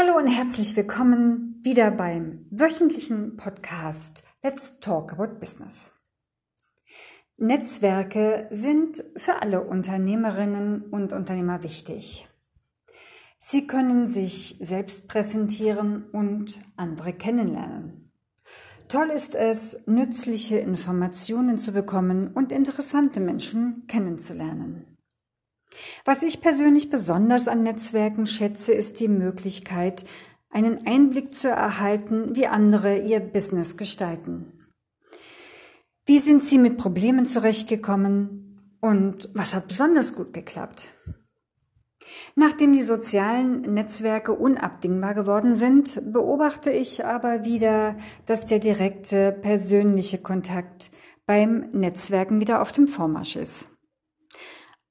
Hallo und herzlich willkommen wieder beim wöchentlichen Podcast Let's Talk About Business. Netzwerke sind für alle Unternehmerinnen und Unternehmer wichtig. Sie können sich selbst präsentieren und andere kennenlernen. Toll ist es, nützliche Informationen zu bekommen und interessante Menschen kennenzulernen. Was ich persönlich besonders an Netzwerken schätze, ist die Möglichkeit, einen Einblick zu erhalten, wie andere ihr Business gestalten. Wie sind sie mit Problemen zurechtgekommen und was hat besonders gut geklappt? Nachdem die sozialen Netzwerke unabdingbar geworden sind, beobachte ich aber wieder, dass der direkte persönliche Kontakt beim Netzwerken wieder auf dem Vormarsch ist.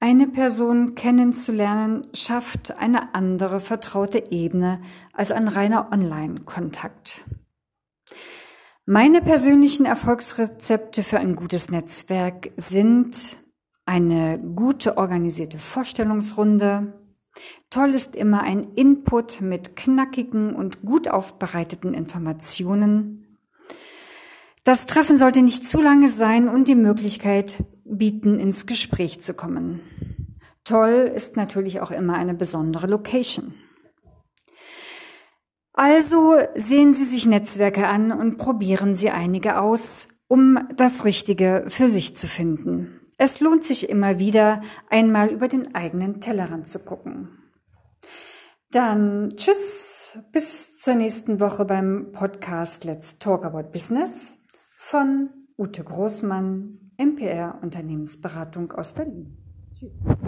Eine Person kennenzulernen schafft eine andere vertraute Ebene als ein reiner Online-Kontakt. Meine persönlichen Erfolgsrezepte für ein gutes Netzwerk sind eine gute organisierte Vorstellungsrunde. Toll ist immer ein Input mit knackigen und gut aufbereiteten Informationen. Das Treffen sollte nicht zu lange sein und die Möglichkeit bieten, ins Gespräch zu kommen. Toll ist natürlich auch immer eine besondere Location. Also sehen Sie sich Netzwerke an und probieren Sie einige aus, um das Richtige für sich zu finden. Es lohnt sich immer wieder, einmal über den eigenen Tellerrand zu gucken. Dann tschüss, bis zur nächsten Woche beim Podcast Let's Talk About Business von Ute Großmann, MPR Unternehmensberatung aus Berlin. Tschüss.